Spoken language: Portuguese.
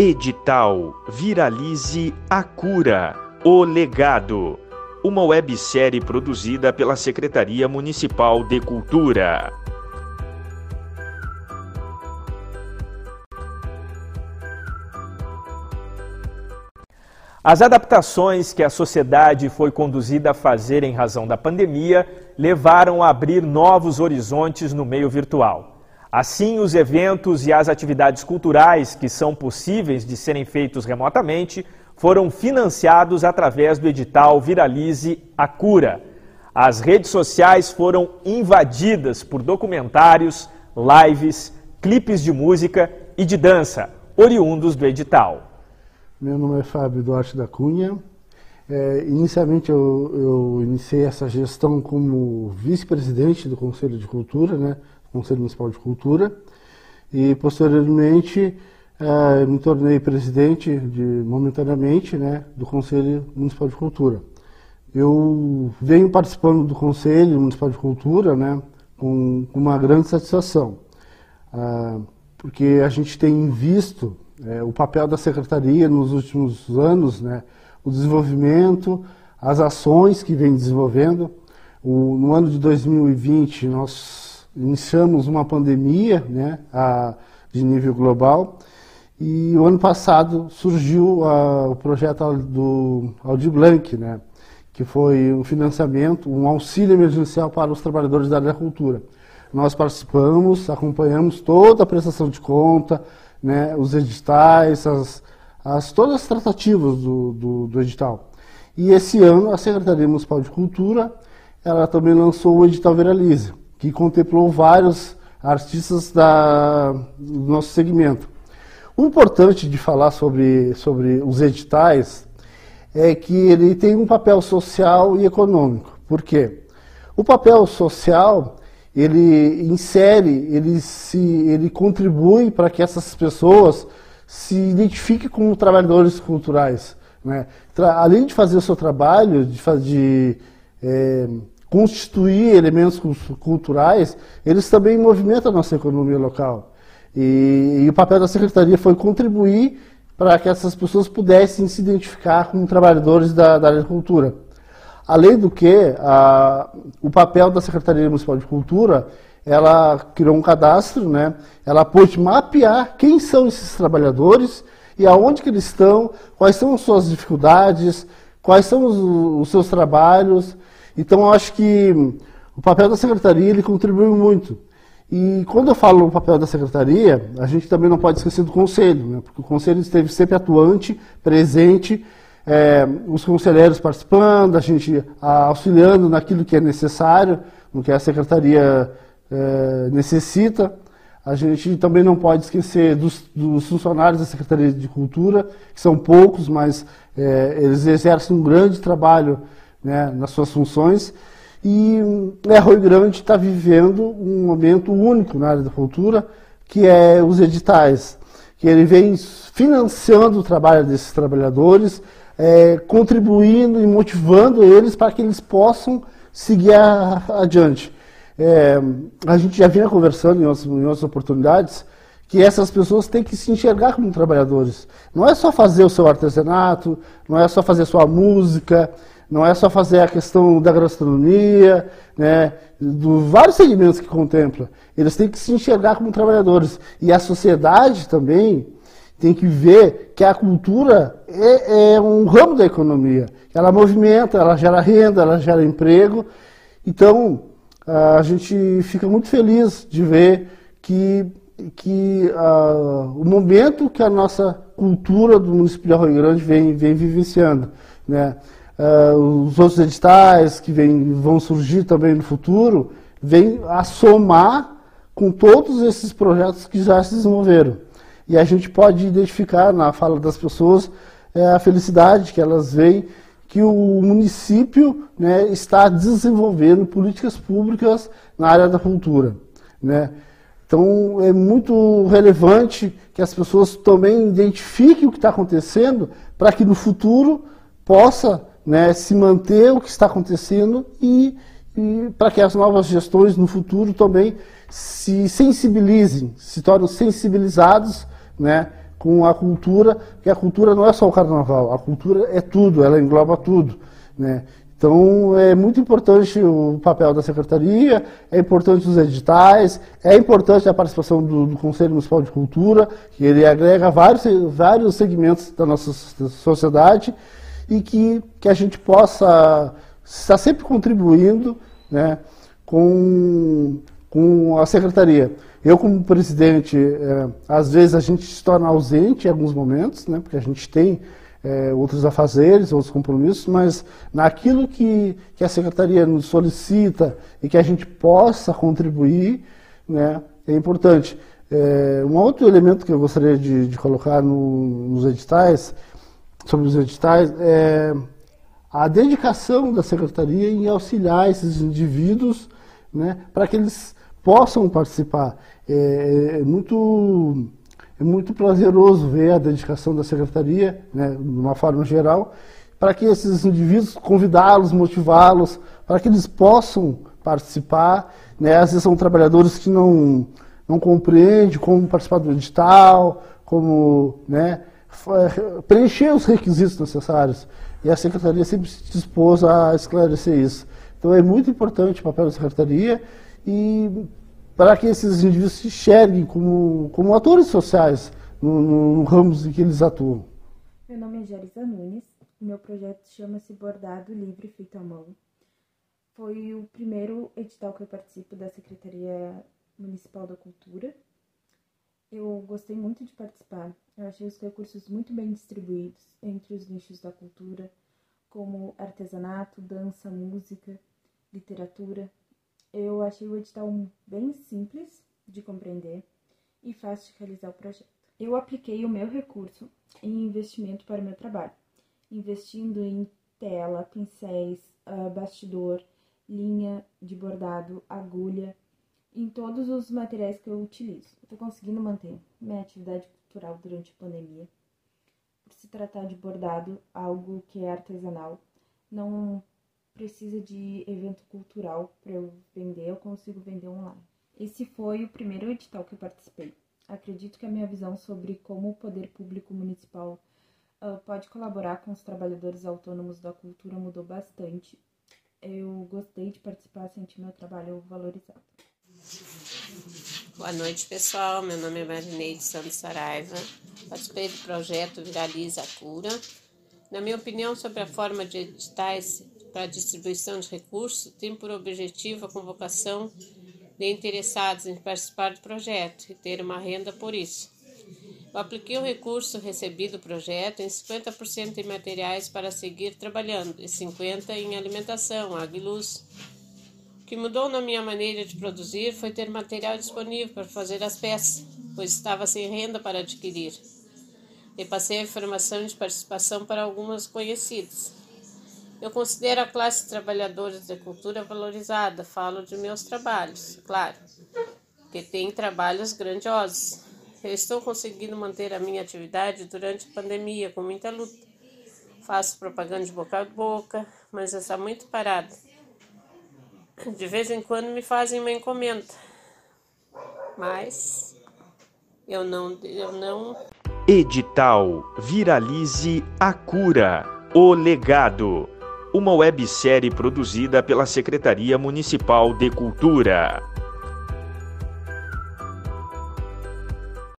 Edital Viralize a Cura, o Legado. Uma websérie produzida pela Secretaria Municipal de Cultura. As adaptações que a sociedade foi conduzida a fazer em razão da pandemia levaram a abrir novos horizontes no meio virtual. Assim, os eventos e as atividades culturais que são possíveis de serem feitos remotamente foram financiados através do edital Viralize a Cura. As redes sociais foram invadidas por documentários, lives, clipes de música e de dança, oriundos do edital. Meu nome é Fábio Duarte da Cunha. É, inicialmente eu, eu, iniciei essa gestão como vice-presidente do Conselho de Cultura, né? Conselho Municipal de Cultura, e posteriormente eh, me tornei presidente de, momentaneamente né, do Conselho Municipal de Cultura. Eu venho participando do Conselho Municipal de Cultura né, com, com uma grande satisfação, ah, porque a gente tem visto eh, o papel da Secretaria nos últimos anos, né, o desenvolvimento, as ações que vem desenvolvendo. O, no ano de 2020, nós iniciamos uma pandemia né, a, de nível global e o ano passado surgiu a, o projeto do Aldir Blanc, né, que foi um financiamento, um auxílio emergencial para os trabalhadores da área da cultura. Nós participamos, acompanhamos toda a prestação de conta, né, os editais, as, as, todas as tratativas do, do, do edital. E esse ano a Secretaria Municipal de Cultura ela também lançou o edital Viralize, que contemplou vários artistas da, do nosso segmento. O importante de falar sobre, sobre os editais é que ele tem um papel social e econômico. Por quê? O papel social ele insere, ele, se, ele contribui para que essas pessoas se identifiquem como trabalhadores culturais. Né? Além de fazer o seu trabalho, de, de é, constituir elementos culturais, eles também movimentam a nossa economia local. E, e o papel da secretaria foi contribuir para que essas pessoas pudessem se identificar como trabalhadores da, da área de cultura. Além do que, a, o papel da Secretaria Municipal de Cultura, ela criou um cadastro, né? ela pôde mapear quem são esses trabalhadores e aonde que eles estão, quais são as suas dificuldades, quais são os, os seus trabalhos, então, eu acho que o papel da secretaria ele contribui muito. E quando eu falo o papel da secretaria, a gente também não pode esquecer do conselho, né? porque o conselho esteve sempre atuante, presente, é, os conselheiros participando, a gente auxiliando naquilo que é necessário, no que a secretaria é, necessita. A gente também não pode esquecer dos, dos, funcionários da Secretaria de Cultura, que são poucos, mas é, eles exercem um grande trabalho né, nas suas funções. E né, Rio Grande está vivendo um momento único na área da cultura, que é os editais, que ele vem financiando o trabalho desses trabalhadores, é, contribuindo e motivando eles para que eles possam seguir a, adiante. É, a gente já vinha conversando em outras, em outras oportunidades que essas pessoas têm que se enxergar como trabalhadores. Não é só fazer o seu artesanato, não é só fazer sua música, não é só fazer a questão da gastronomia, né, dos vários segmentos que contempla. Eles têm que se enxergar como trabalhadores. E a sociedade também tem que ver que a cultura é, é um ramo da economia. Ela movimenta, ela gera renda, ela gera emprego. Então, a gente fica muito feliz de ver que, que uh, o momento que a nossa cultura do município de Arroio Grande vem, vem vivenciando. Né? Uh, os outros editais que vem, vão surgir também no futuro, vêm a somar com todos esses projetos que já se desenvolveram. E a gente pode identificar na fala das pessoas é, a felicidade que elas veem que o município né, está desenvolvendo políticas públicas na área da cultura. Né? Então é muito relevante que as pessoas também identifiquem o que está acontecendo para que no futuro possa né, se manter o que está acontecendo e, e para que as novas gestões no futuro também se sensibilizem, se tornem sensibilizados né, com a cultura, porque a cultura não é só o carnaval, a cultura é tudo, ela engloba tudo. Né? Então é muito importante o papel da secretaria, é importante os editais, é importante a participação do, do, Conselho Municipal de Cultura, que ele agrega vários, vários segmentos da nossa sociedade e que, que a gente possa estar sempre contribuindo né, com, com a secretaria. Eu, como presidente, é, às vezes a gente se torna ausente em alguns momentos, né, porque a gente tem é, outros afazeres, outros compromissos, mas naquilo que, que a secretaria nos solicita e que a gente possa contribuir, né, é importante. É, um outro elemento que eu gostaria de, de colocar no, nos editais, sobre os editais, é a dedicação da secretaria em auxiliar esses indivíduos né, para que eles possam participar. É, é, muito é muito prazeroso ver a dedicação da secretaria, né, de uma forma geral, para que esses indivíduos, convidá-los, motivá-los, para que eles possam participar. Né, às vezes são trabalhadores que não, não compreendem como participar do edital, como né, preencher os requisitos necessários. E a secretaria sempre se dispôs a esclarecer isso. Então é muito importante o papel da secretaria e para que esses indivíduos se enxerguem como, como atores sociais no, no, no ramos em que eles atuam. Meu nome é Jerisa Nunes, meu projeto chama-se Bordado Livre Feito à Mão. Foi o primeiro edital que eu participo da Secretaria Municipal da Cultura. Eu gostei muito de participar. Eu achei os recursos muito bem distribuídos entre os nichos da cultura, como artesanato, dança, música, literatura, eu achei o edital bem simples de compreender e fácil de realizar o projeto. Eu apliquei o meu recurso em investimento para o meu trabalho, investindo em tela, pincéis, uh, bastidor, linha de bordado, agulha, em todos os materiais que eu utilizo. Estou conseguindo manter minha atividade cultural durante a pandemia. Por se tratar de bordado, algo que é artesanal, não precisa de evento cultural para eu vender, eu consigo vender online. Esse foi o primeiro edital que eu participei. Acredito que a minha visão sobre como o poder público municipal uh, pode colaborar com os trabalhadores autônomos da cultura mudou bastante. Eu gostei de participar, senti meu trabalho valorizado. Boa noite, pessoal. Meu nome é Marineide Santos Saraiva. Participei do projeto Viraliza a Cura. Na minha opinião sobre a forma de editais para distribuição de recursos tem por objetivo a convocação de interessados em participar do projeto e ter uma renda por isso. Eu apliquei o recurso recebido do projeto em 50% em materiais para seguir trabalhando e 50% em alimentação, água e luz. Que mudou na minha maneira de produzir foi ter material disponível para fazer as peças, pois estava sem renda para adquirir. E passei a informação de participação para algumas conhecidas. Eu considero a classe trabalhadora da cultura valorizada, falo de meus trabalhos, claro, que tem trabalhos grandiosos. Eu estou conseguindo manter a minha atividade durante a pandemia com muita luta. Faço propaganda de boca a boca, mas está muito parada. De vez em quando me fazem uma encomenda, mas eu não, eu não. Edital Viralize a Cura, o legado uma websérie produzida pela Secretaria Municipal de Cultura.